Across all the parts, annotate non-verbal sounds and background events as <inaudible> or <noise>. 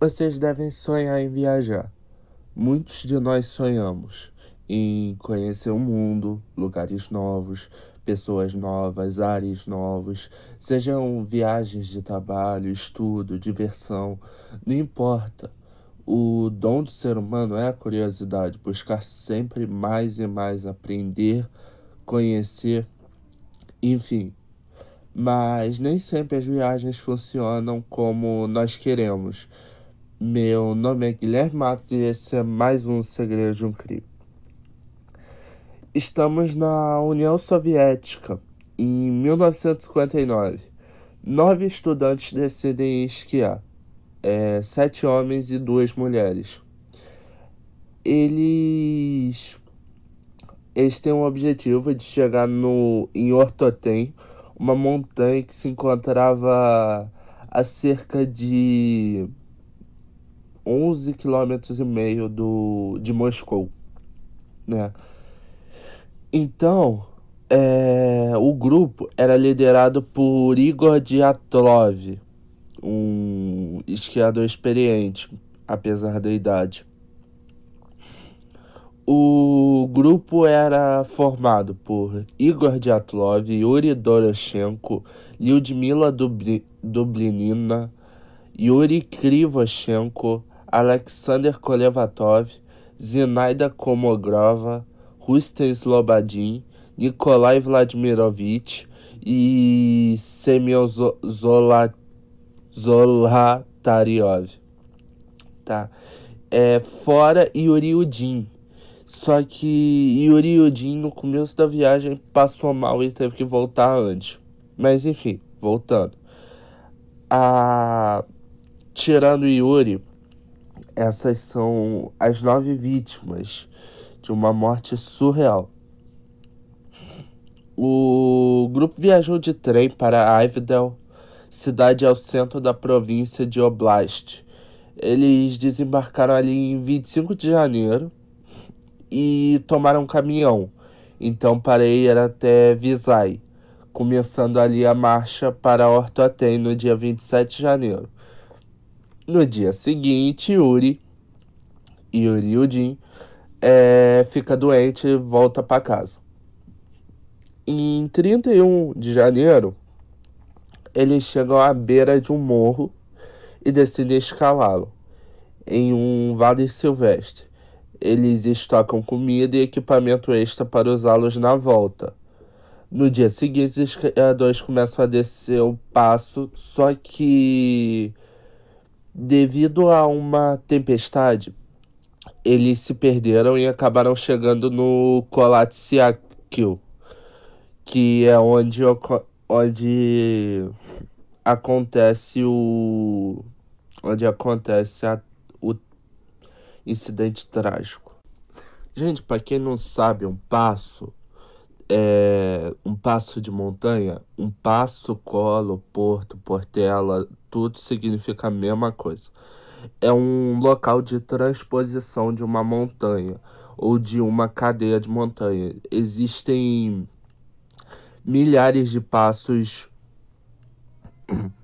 Vocês devem sonhar em viajar. Muitos de nós sonhamos em conhecer o mundo, lugares novos, pessoas novas, ares novos, sejam viagens de trabalho, estudo, diversão, não importa. O dom do ser humano é a curiosidade, buscar sempre mais e mais aprender, conhecer, enfim. Mas nem sempre as viagens funcionam como nós queremos. Meu nome é Guilherme Matos e esse é mais um Segredo de um Crime. Estamos na União Soviética, em 1959. Nove estudantes decidem esquiar, é, sete homens e duas mulheres. Eles, eles têm o objetivo de chegar no, em Ortotem, uma montanha que se encontrava a cerca de 11 quilômetros e meio do, de Moscou, né? Então, é, o grupo era liderado por Igor Diatlov, um esquiador experiente, apesar da idade. O grupo era formado por Igor Diatlov, Yuri Doroshenko, Lyudmila Dublinina, Yuri Krivoshenko, Alexander Kolevatov, Zinaida Komogrova, Rustem Slobodin, Nikolai Vladimirovich e Semyon Zolotaryov. Tá? É, fora Yuri Udin. Só que Yuri Udin no começo da viagem passou mal e teve que voltar antes. Mas enfim, voltando. A... Tirando Yuri, essas são as nove vítimas de uma morte surreal. O grupo viajou de trem para Ivdel, cidade ao centro da província de Oblast. Eles desembarcaram ali em 25 de janeiro e tomaram um caminhão. Então para ir até Visay, começando ali a marcha para Ortotem no dia 27 de janeiro. No dia seguinte, Yuri, Yuri Udin, é, fica doente e volta para casa. Em 31 de janeiro, eles chegam à beira de um morro e decidem escalá-lo em um vale silvestre. Eles estocam comida e equipamento extra para usá-los na volta. No dia seguinte, os esquiadores começam a descer o passo, só que Devido a uma tempestade, eles se perderam e acabaram chegando no Kolatsiakil, que é onde, onde acontece o onde acontece a, o incidente trágico. Gente, para quem não sabe, um passo é, um passo de montanha, um passo, colo, porto, portela, tudo significa a mesma coisa. É um local de transposição de uma montanha ou de uma cadeia de montanha. Existem milhares de passos. <clears throat>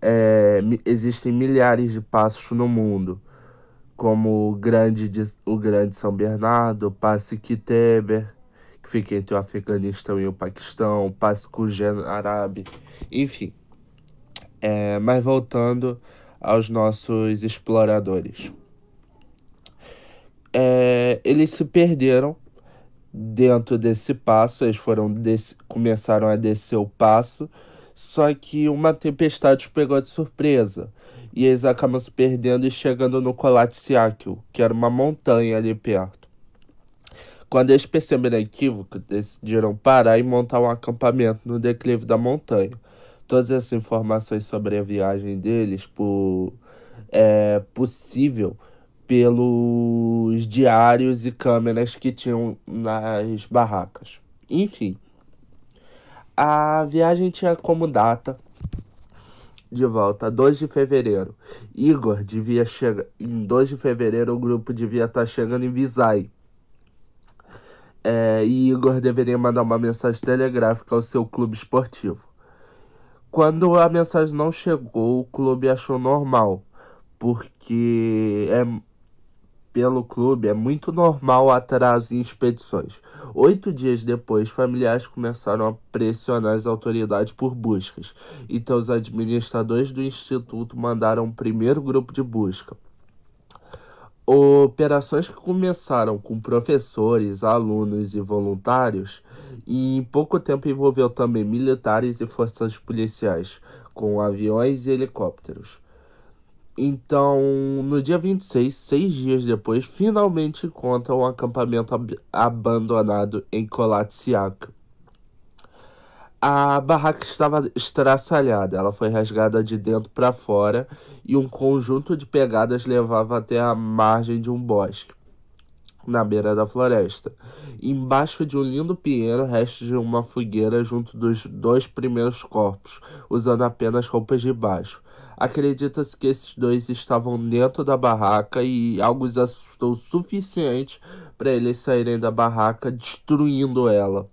É, existem milhares de passos no mundo, como o grande, de, o grande São Bernardo, o Passe Kiteber, que fica entre o Afeganistão e o Paquistão, Pascugen Árabe, enfim. É, mas voltando aos nossos exploradores. É, eles se perderam dentro desse passo, eles foram começaram a descer o passo, só que uma tempestade pegou de surpresa. E eles acabam se perdendo e chegando no Kolatsiakil, que era uma montanha ali perto. Quando eles perceberam a equívoco, decidiram parar e montar um acampamento no declive da montanha. Todas essas informações sobre a viagem deles por, é possível pelos diários e câmeras que tinham nas barracas. Enfim, a viagem tinha como data de volta 2 de fevereiro. Igor devia chegar em 2 de fevereiro, o grupo devia estar chegando em Visay é, e Igor deveria mandar uma mensagem telegráfica ao seu clube esportivo. Quando a mensagem não chegou, o clube achou normal, porque é pelo clube é muito normal atraso em expedições. Oito dias depois, familiares começaram a pressionar as autoridades por buscas. Então, os administradores do instituto mandaram um primeiro grupo de busca. Operações que começaram com professores, alunos e voluntários, e em pouco tempo envolveu também militares e forças policiais, com aviões e helicópteros. Então, no dia 26, seis dias depois, finalmente encontram um acampamento ab abandonado em Kolatsiak. A barraca estava estraçalhada, ela foi rasgada de dentro para fora e um conjunto de pegadas levava até a margem de um bosque, na beira da floresta. Embaixo de um lindo pinheiro, restos de uma fogueira junto dos dois primeiros corpos, usando apenas roupas de baixo. Acredita-se que esses dois estavam dentro da barraca e algo os assustou o suficiente para eles saírem da barraca, destruindo ela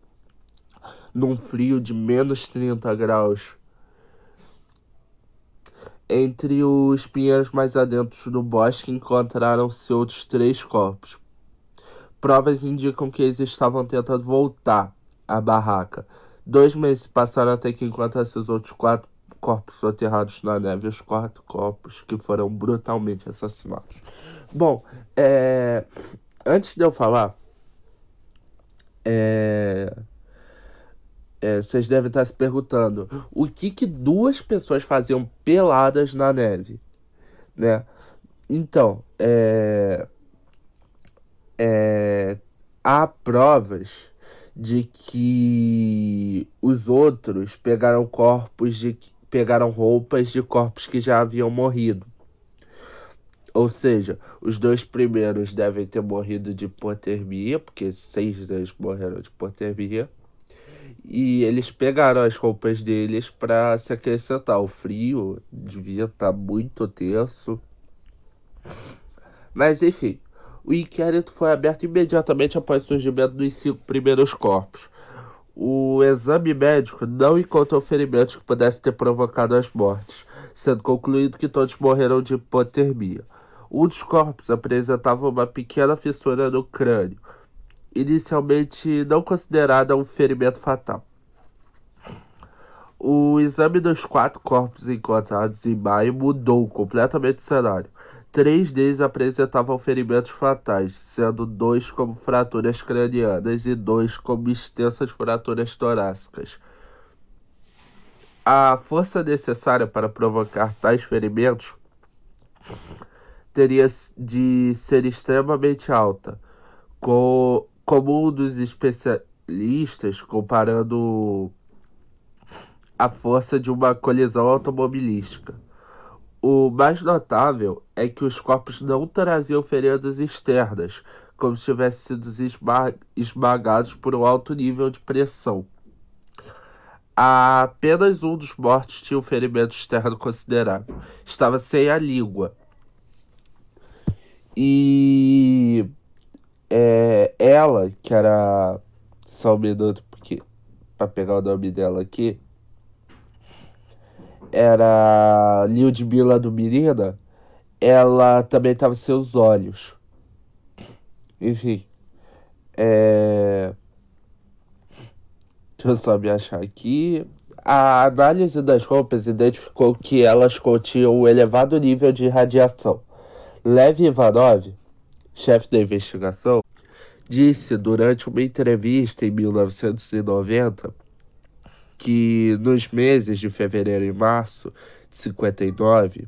num frio de menos 30 graus. Entre os pinheiros mais adentros do bosque encontraram-se outros três corpos. Provas indicam que eles estavam tentando voltar à barraca. Dois meses passaram até que encontraram-se os outros quatro corpos soterrados na neve, os quatro corpos que foram brutalmente assassinados. Bom, é... antes de eu falar, é é, vocês devem estar se perguntando o que, que duas pessoas faziam peladas na neve, né? Então, é, é, há provas de que os outros pegaram corpos de pegaram roupas de corpos que já haviam morrido. Ou seja, os dois primeiros devem ter morrido de hipotermia, porque seis deles morreram de hipotermia e eles pegaram as roupas deles para se acrescentar. O frio devia estar tá muito tenso. Mas enfim, o inquérito foi aberto imediatamente após o surgimento dos cinco primeiros corpos. O exame médico não encontrou ferimentos que pudessem ter provocado as mortes, sendo concluído que todos morreram de hipotermia. Um dos corpos apresentava uma pequena fissura no crânio, inicialmente não considerada um ferimento fatal. O exame dos quatro corpos encontrados em maio mudou completamente o cenário. Três deles apresentavam ferimentos fatais, sendo dois como fraturas cranianas e dois como extensas fraturas torácicas. A força necessária para provocar tais ferimentos teria de ser extremamente alta, com como um dos especialistas comparando a força de uma colisão automobilística. O mais notável é que os corpos não traziam feridas externas, como se tivessem sido esmagados por um alto nível de pressão. Apenas um dos mortos tinha um ferimento externo considerável. Estava sem a língua. E é, ela, que era. Só um minuto, porque. Pra pegar o nome dela aqui. Era Lyudmila do Mirina. Ela também estava seus olhos. Enfim. É. Deixa eu só me achar aqui. A análise das roupas identificou que elas continham um elevado nível de radiação. Lev Ivanov, chefe da investigação, disse durante uma entrevista em 1990 que nos meses de fevereiro e março de 59,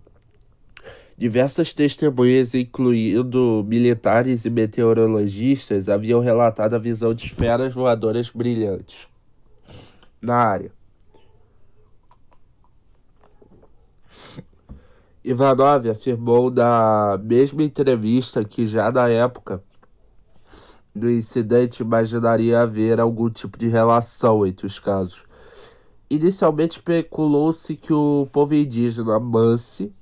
diversas testemunhas, incluindo militares e meteorologistas, haviam relatado a visão de esferas voadoras brilhantes na área. Ivanov afirmou na mesma entrevista que já na época do incidente imaginaria haver algum tipo de relação entre os casos. Inicialmente especulou-se que o povo indígena Mansi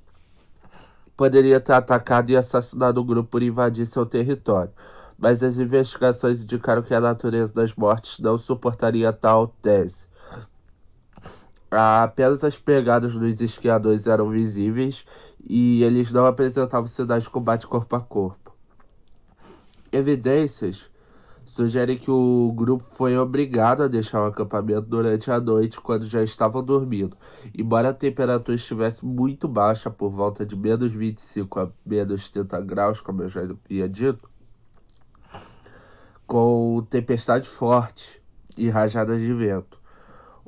poderia ter atacado e assassinado o grupo por invadir seu território, mas as investigações indicaram que a natureza das mortes não suportaria tal tese. Apenas as pegadas dos esquiadores eram visíveis e eles não apresentavam sinais de combate corpo a corpo. Evidências sugerem que o grupo foi obrigado a deixar o acampamento durante a noite quando já estavam dormindo. Embora a temperatura estivesse muito baixa, por volta de menos 25 a menos 30 graus, como eu já havia dito, com tempestade forte e rajadas de vento.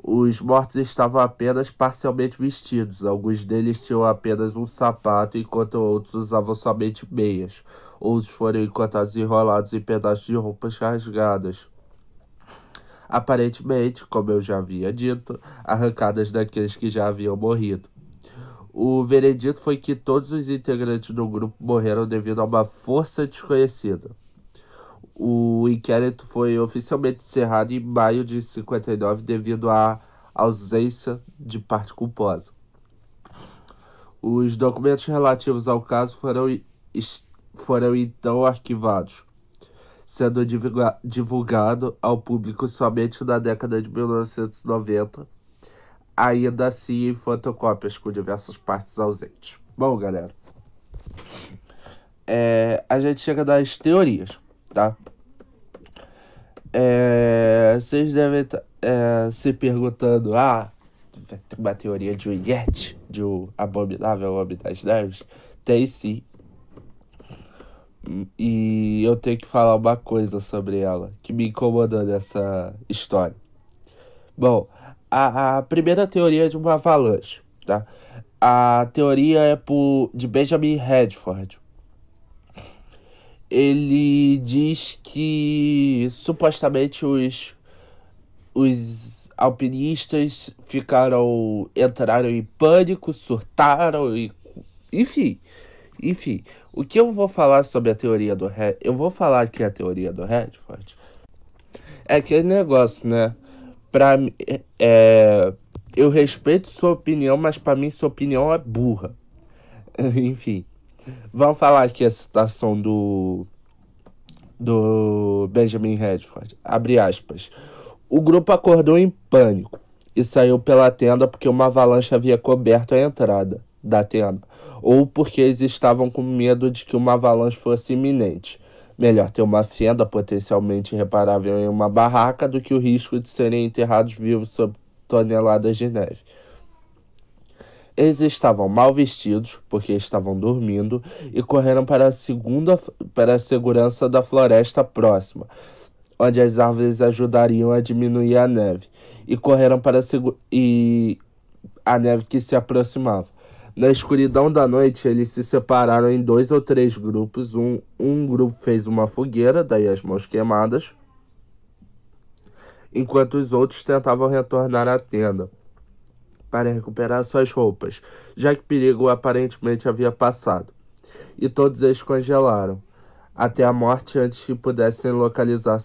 Os mortos estavam apenas parcialmente vestidos, alguns deles tinham apenas um sapato, enquanto outros usavam somente meias. Outros foram encontrados enrolados em pedaços de roupas rasgadas. Aparentemente, como eu já havia dito, arrancadas daqueles que já haviam morrido. O veredito foi que todos os integrantes do grupo morreram devido a uma força desconhecida. O inquérito foi oficialmente encerrado em maio de 59 devido à ausência de parte culposa. Os documentos relativos ao caso foram, foram então arquivados, sendo divulgado ao público somente na década de 1990, ainda assim em fotocópias com diversas partes ausentes. Bom, galera, é, a gente chega das teorias tá? Vocês devem estar é, se perguntando, ah, tem uma teoria de um Yeti, de um abominável homem das neves? Tem sim. E eu tenho que falar uma coisa sobre ela, que me incomodou nessa história. Bom, a, a primeira teoria é de uma avalanche, tá? A teoria é por, de Benjamin Redford, ele diz que supostamente os, os alpinistas ficaram entraram em pânico, surtaram e enfim, enfim. O que eu vou falar sobre a teoria do Red, eu vou falar que a teoria do Redford é aquele negócio, né? Para é, eu respeito sua opinião, mas para mim sua opinião é burra. <laughs> enfim. Vamos falar aqui a citação do, do Benjamin Redford. Abre aspas. O grupo acordou em pânico e saiu pela tenda porque uma avalanche havia coberto a entrada da tenda, ou porque eles estavam com medo de que uma avalanche fosse iminente. Melhor ter uma fenda potencialmente reparável em uma barraca do que o risco de serem enterrados vivos sob toneladas de neve. Eles estavam mal vestidos, porque estavam dormindo, e correram para a, segunda, para a segurança da floresta próxima, onde as árvores ajudariam a diminuir a neve, e correram para a, e a neve que se aproximava. Na escuridão da noite, eles se separaram em dois ou três grupos. Um, um grupo fez uma fogueira, daí as mãos queimadas, enquanto os outros tentavam retornar à tenda para recuperar suas roupas, já que perigo aparentemente havia passado. E todos eles congelaram, até a morte antes que pudessem localizar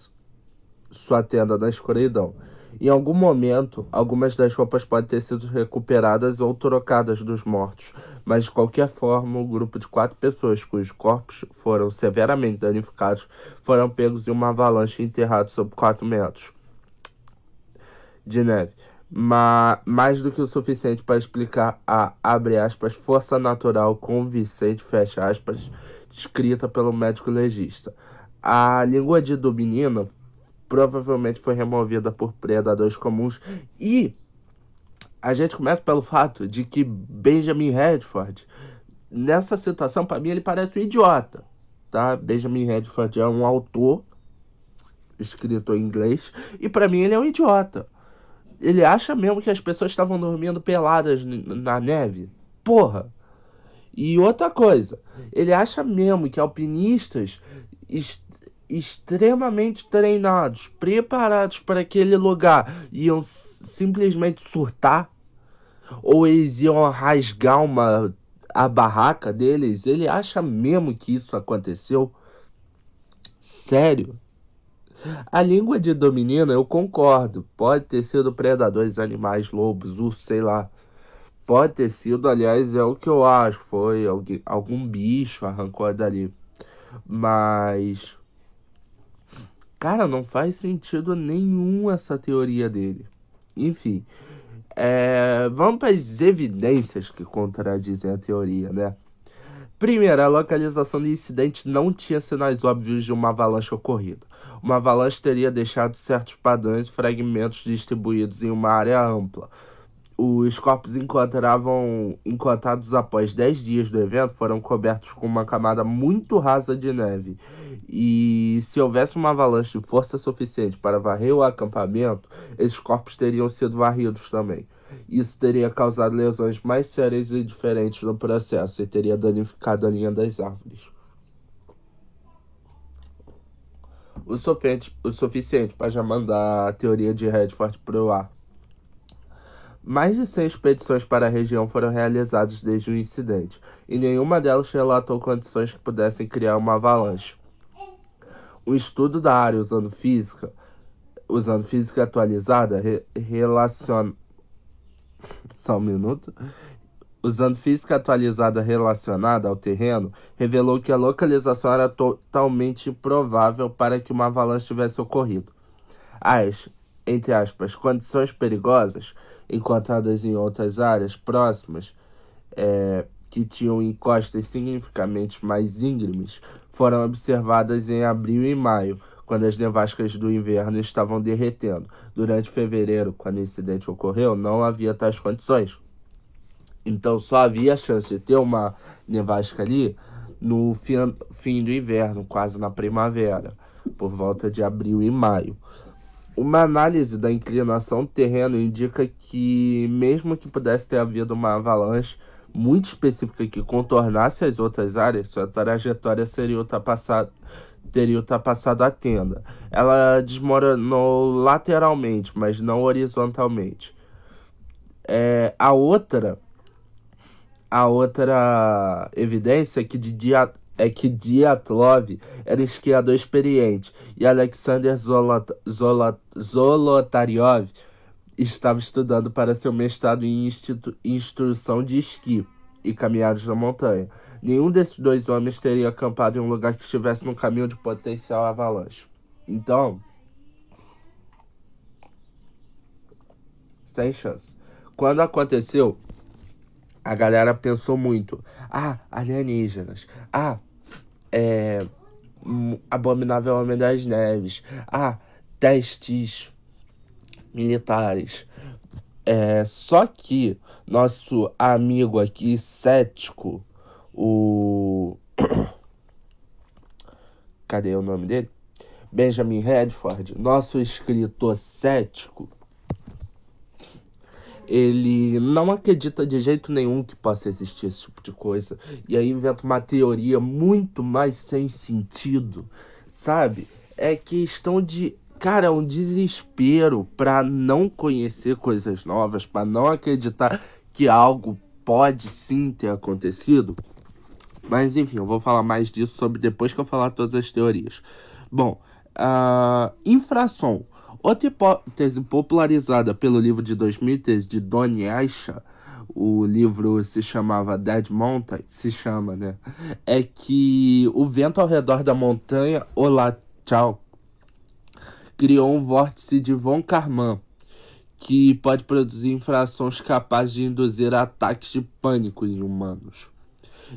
sua tenda na escuridão. Em algum momento, algumas das roupas podem ter sido recuperadas ou trocadas dos mortos, mas de qualquer forma, o um grupo de quatro pessoas cujos corpos foram severamente danificados foram pegos em uma avalanche e enterrados sob 4 metros de neve mas mais do que o suficiente para explicar a abre aspas força natural convincente fecha aspas descrita pelo médico legista. A língua de do menino provavelmente foi removida por predadores comuns e a gente começa pelo fato de que Benjamin Redford nessa citação para mim ele parece um idiota, tá? Benjamin Redford é um autor escritor em inglês e para mim ele é um idiota ele acha mesmo que as pessoas estavam dormindo peladas na neve? Porra! E outra coisa, ele acha mesmo que alpinistas extremamente treinados, preparados para aquele lugar, iam simplesmente surtar? Ou eles iam rasgar uma, a barraca deles? Ele acha mesmo que isso aconteceu? Sério? A língua de Dominina, eu concordo. Pode ter sido predadores, animais, lobos, urso, sei lá. Pode ter sido, aliás, é o que eu acho. Foi alguém, algum bicho arrancou dali. Mas. Cara, não faz sentido nenhum essa teoria dele. Enfim. É, vamos para as evidências que contradizem a teoria, né? Primeiro, a localização do incidente não tinha sinais óbvios de uma avalanche ocorrida. Uma avalanche teria deixado certos padrões e fragmentos distribuídos em uma área ampla, os corpos encontravam, encontrados após 10 dias do evento foram cobertos com uma camada muito rasa de neve. E se houvesse uma avalanche de força suficiente para varrer o acampamento, esses corpos teriam sido varridos também. Isso teria causado lesões mais sérias e diferentes no processo e teria danificado a linha das árvores. O suficiente, o suficiente para já mandar a teoria de Redford para o ar. Mais de 100 expedições para a região foram realizadas desde o incidente, e nenhuma delas relatou condições que pudessem criar uma avalanche. Um estudo da área usando física, usando física atualizada, re, relaciona... Só um minuto. Usando física atualizada relacionada ao terreno, revelou que a localização era totalmente improvável para que uma avalanche tivesse ocorrido. As, entre aspas, condições perigosas encontradas em outras áreas próximas, é, que tinham encostas significativamente mais íngremes, foram observadas em abril e maio, quando as nevascas do inverno estavam derretendo. Durante fevereiro, quando o incidente ocorreu, não havia tais condições. Então só havia chance de ter uma nevasca ali no fim, fim do inverno, quase na primavera, por volta de abril e maio. Uma análise da inclinação do terreno indica que, mesmo que pudesse ter havido uma avalanche muito específica que contornasse as outras áreas, sua trajetória seria ultrapassada, teria ultrapassado a tenda. Ela desmoronou lateralmente, mas não horizontalmente. É, a outra a outra evidência é que de dia é que Diatlov era um esquiador experiente e Alexander Zolot, Zolot, Zolotaryov estava estudando para seu mestrado em instrução de esqui e caminhadas na montanha. Nenhum desses dois homens teria acampado em um lugar que estivesse no caminho de potencial avalanche. Então, sem chance. Quando aconteceu, a galera pensou muito. Ah, alienígenas. Ah, é. Abominável Homem das Neves. Ah, testes militares. É, só que nosso amigo aqui, cético, o. <coughs> Cadê o nome dele? Benjamin Redford, nosso escritor cético, ele não acredita de jeito nenhum que possa existir esse tipo de coisa. E aí inventa uma teoria muito mais sem sentido, sabe? É questão de, cara, um desespero para não conhecer coisas novas, para não acreditar que algo pode sim ter acontecido. Mas enfim, eu vou falar mais disso sobre depois que eu falar todas as teorias. Bom, uh, infração Outra hipótese popularizada pelo livro de 2013 de Donnie Aisha, o livro se chamava Dead Mountain, se chama, né? É que o vento ao redor da montanha Olachau criou um vórtice de von Karman, que pode produzir infrações capazes de induzir ataques de pânico em humanos.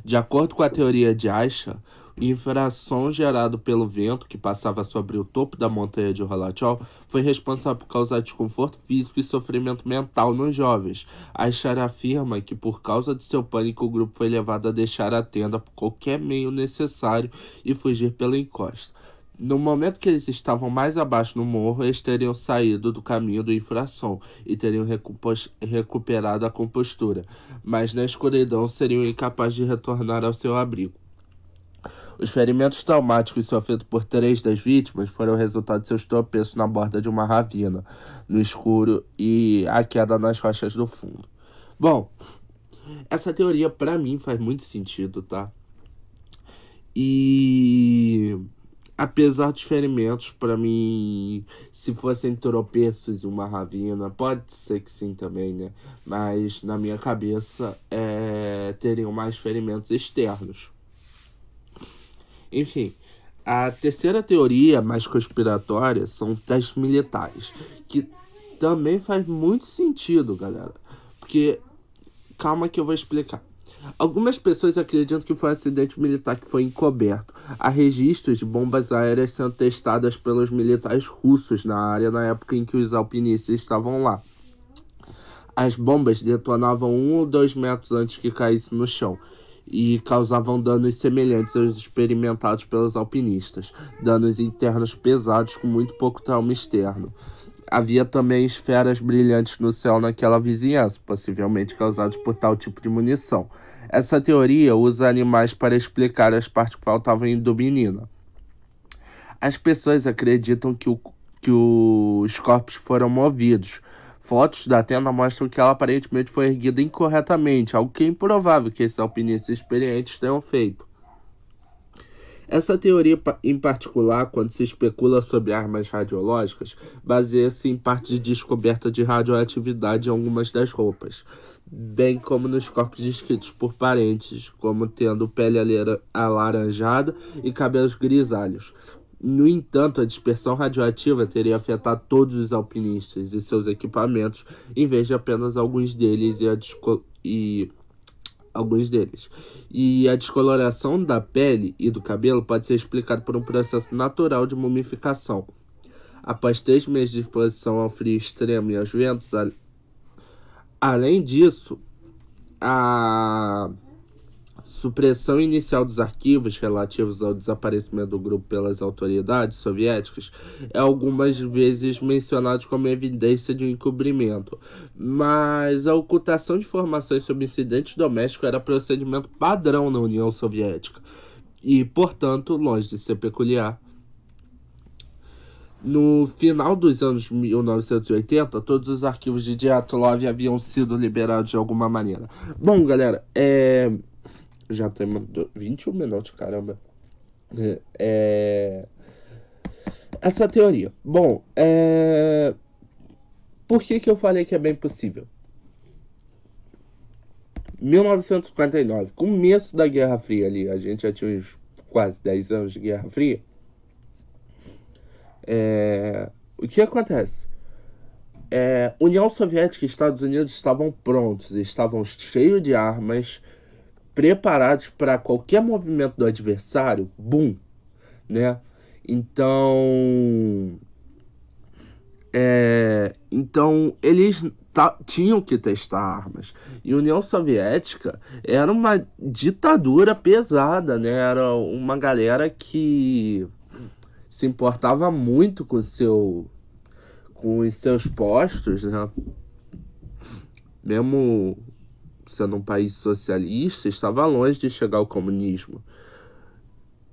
De acordo com a teoria de Aisha, infração gerado pelo vento que passava sobre o topo da montanha de Rolachol foi responsável por causar desconforto físico e sofrimento mental nos jovens. Aishar afirma que por causa de seu pânico o grupo foi levado a deixar a tenda por qualquer meio necessário e fugir pela encosta. No momento que eles estavam mais abaixo no morro, eles teriam saído do caminho do infração e teriam recuperado a compostura, mas na escuridão seriam incapazes de retornar ao seu abrigo. Os ferimentos traumáticos sofridos por três das vítimas foram resultado de seus tropeços na borda de uma ravina, no escuro e a queda nas rochas do fundo. Bom, essa teoria para mim faz muito sentido, tá? E apesar dos ferimentos, para mim, se fossem tropeços uma ravina, pode ser que sim também, né? Mas na minha cabeça é, teriam mais ferimentos externos. Enfim, a terceira teoria mais conspiratória são testes militares, que também faz muito sentido, galera. Porque, calma que eu vou explicar. Algumas pessoas acreditam que foi um acidente militar que foi encoberto. Há registros de bombas aéreas sendo testadas pelos militares russos na área na época em que os alpinistas estavam lá. As bombas detonavam um ou dois metros antes que caísse no chão e causavam danos semelhantes aos experimentados pelos alpinistas, danos internos pesados com muito pouco trauma externo. Havia também esferas brilhantes no céu naquela vizinhança, possivelmente causadas por tal tipo de munição. Essa teoria usa animais para explicar as partes que faltavam do menino. As pessoas acreditam que, o, que os corpos foram movidos, Fotos da tenda mostram que ela aparentemente foi erguida incorretamente, algo que é improvável que esses alpinistas experientes tenham feito. Essa teoria, em particular, quando se especula sobre armas radiológicas, baseia-se em parte de descoberta de radioatividade em algumas das roupas, bem como nos corpos descritos por parentes, como tendo pele alaranjada e cabelos grisalhos. No entanto, a dispersão radioativa teria afetado todos os alpinistas e seus equipamentos, em vez de apenas alguns deles e, a e alguns deles. E a descoloração da pele e do cabelo pode ser explicada por um processo natural de mumificação. Após três meses de exposição ao frio extremo e aos ventos, a... além disso, a supressão inicial dos arquivos relativos ao desaparecimento do grupo pelas autoridades soviéticas é algumas vezes mencionado como evidência de um encobrimento, mas a ocultação de informações sobre incidentes domésticos era procedimento padrão na União Soviética e, portanto, longe de ser peculiar. No final dos anos 1980, todos os arquivos de Dyatlov haviam sido liberados de alguma maneira. Bom, galera, é já temos 21 minutos, caramba. É... Essa teoria. Bom, é... por que, que eu falei que é bem possível? 1959, começo da Guerra Fria ali, a gente já tinha uns quase 10 anos de Guerra Fria. É... O que acontece? É... União Soviética e Estados Unidos estavam prontos, estavam cheios de armas, preparados para qualquer movimento do adversário, boom, né? Então, é, então eles tinham que testar armas. E a União Soviética era uma ditadura pesada, né? Era uma galera que se importava muito com seu com os seus postos, né? Mesmo sendo um país socialista, estava longe de chegar ao comunismo.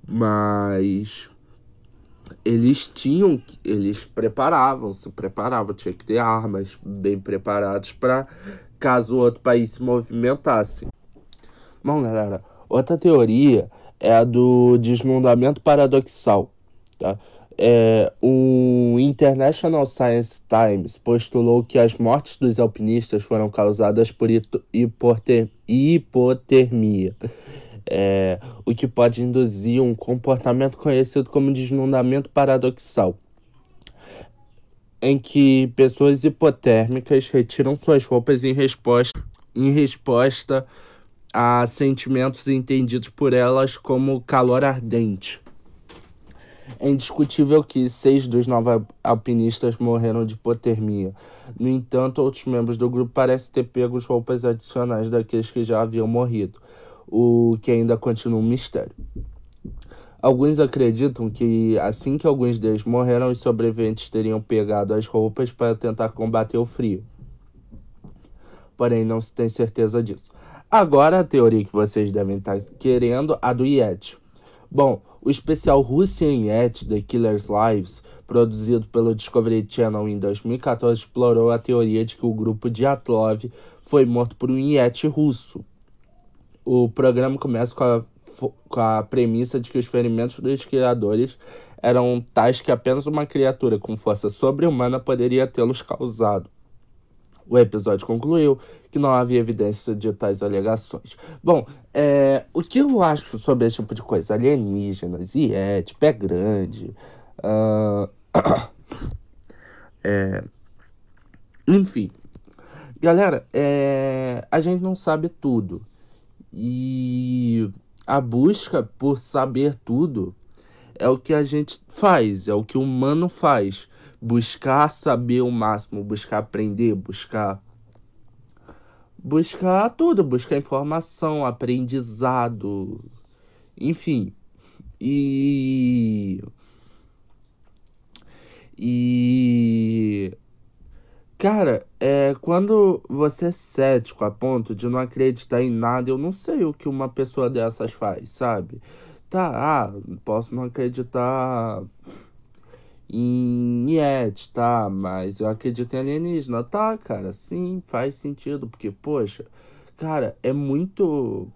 Mas eles tinham, eles preparavam, se preparavam, tinha que ter armas bem preparadas para caso o outro país se movimentasse. Bom, galera, outra teoria é a do desmondamento paradoxal, tá? É, o International Science Times postulou que as mortes dos alpinistas foram causadas por hipoter hipotermia, é, o que pode induzir um comportamento conhecido como desnudamento paradoxal, em que pessoas hipotérmicas retiram suas roupas em resposta, em resposta a sentimentos entendidos por elas como calor ardente. É indiscutível que seis dos nove alpinistas morreram de hipotermia. No entanto, outros membros do grupo parecem ter pego roupas adicionais daqueles que já haviam morrido, o que ainda continua um mistério. Alguns acreditam que assim que alguns deles morreram, os sobreviventes teriam pegado as roupas para tentar combater o frio. Porém, não se tem certeza disso. Agora, a teoria que vocês devem estar querendo, a do Yeti. Bom, o especial Russian Yet The Killer's Lives, produzido pelo Discovery Channel em 2014, explorou a teoria de que o grupo de Atlov foi morto por um Yeti russo. O programa começa com a, com a premissa de que os ferimentos dos criadores eram tais que apenas uma criatura com força sobre-humana poderia tê-los causado. O episódio concluiu que não havia evidência de tais alegações. Bom, é, o que eu acho sobre esse tipo de coisa? Alienígenas, IET, pé grande. Uh, <coughs> é, Enfim. Galera, é... a gente não sabe tudo. E a busca por saber tudo é o que a gente faz, é o que o humano faz. Buscar saber o máximo, buscar aprender, buscar. Buscar tudo, buscar informação, aprendizado, enfim. E. E. Cara, é, quando você é cético a ponto de não acreditar em nada, eu não sei o que uma pessoa dessas faz, sabe? Tá, ah, posso não acreditar em Yeti, tá? Mas eu acredito em alienígena. Tá, cara, sim, faz sentido, porque, poxa, cara, é muito.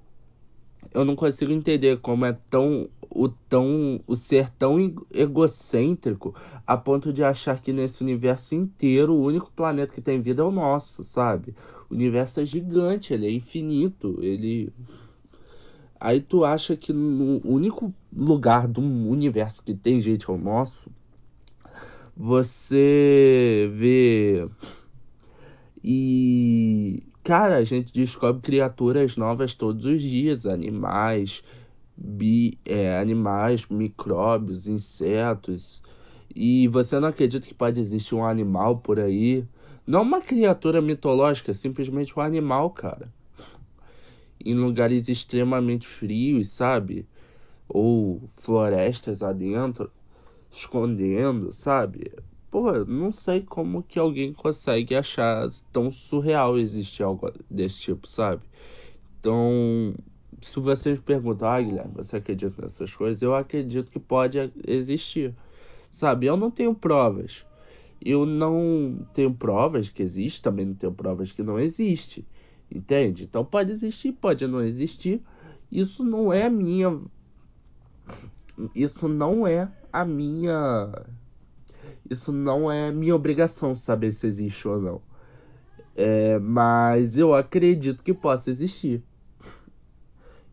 Eu não consigo entender como é tão o tão o ser tão egocêntrico a ponto de achar que nesse universo inteiro o único planeta que tem vida é o nosso, sabe? O universo é gigante, ele é infinito, ele Aí tu acha que no único lugar do universo que tem gente é o nosso, você vê e cara, a gente descobre criaturas novas todos os dias, animais, bi, é, animais, micróbios, insetos. E você não acredita que pode existir um animal por aí? Não uma criatura mitológica, simplesmente um animal, cara. Em lugares extremamente frios, sabe? Ou florestas adentro, escondendo, sabe? Pô, não sei como que alguém consegue achar tão surreal existir algo desse tipo, sabe? Então, se você me perguntar, ah, Guilherme, você acredita nessas coisas? Eu acredito que pode existir, sabe? Eu não tenho provas. Eu não tenho provas que existe, também não tenho provas que não existe, entende? Então pode existir, pode não existir. Isso não é minha. Isso não é a minha. Isso não é minha obrigação saber se existe ou não. É, mas eu acredito que possa existir.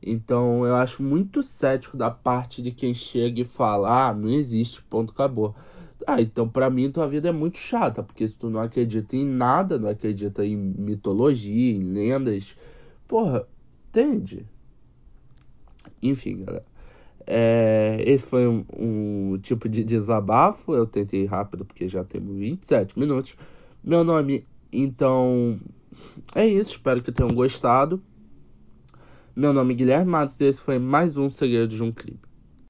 Então eu acho muito cético da parte de quem chega e fala: ah, não existe, ponto, acabou. Ah, então pra mim tua vida é muito chata, porque se tu não acredita em nada, não acredita em mitologia, em lendas, porra, entende? Enfim, galera. É, esse foi um, um, tipo de desabafo. Eu tentei rápido porque já temos 27 minutos. Meu nome, então, é isso. Espero que tenham gostado. Meu nome é Guilherme Matos e esse foi mais um Segredo de um Crime.